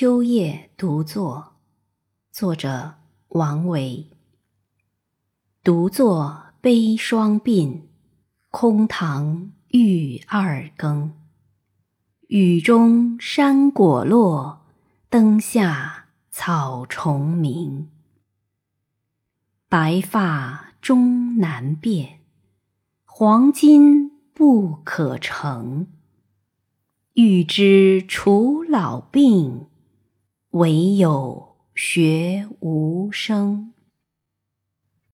秋夜独坐，作者王维。独坐悲霜鬓，空堂欲二更。雨中山果落，灯下草虫鸣。白发终难辨，黄金不可成。欲知除老病，唯有学无声。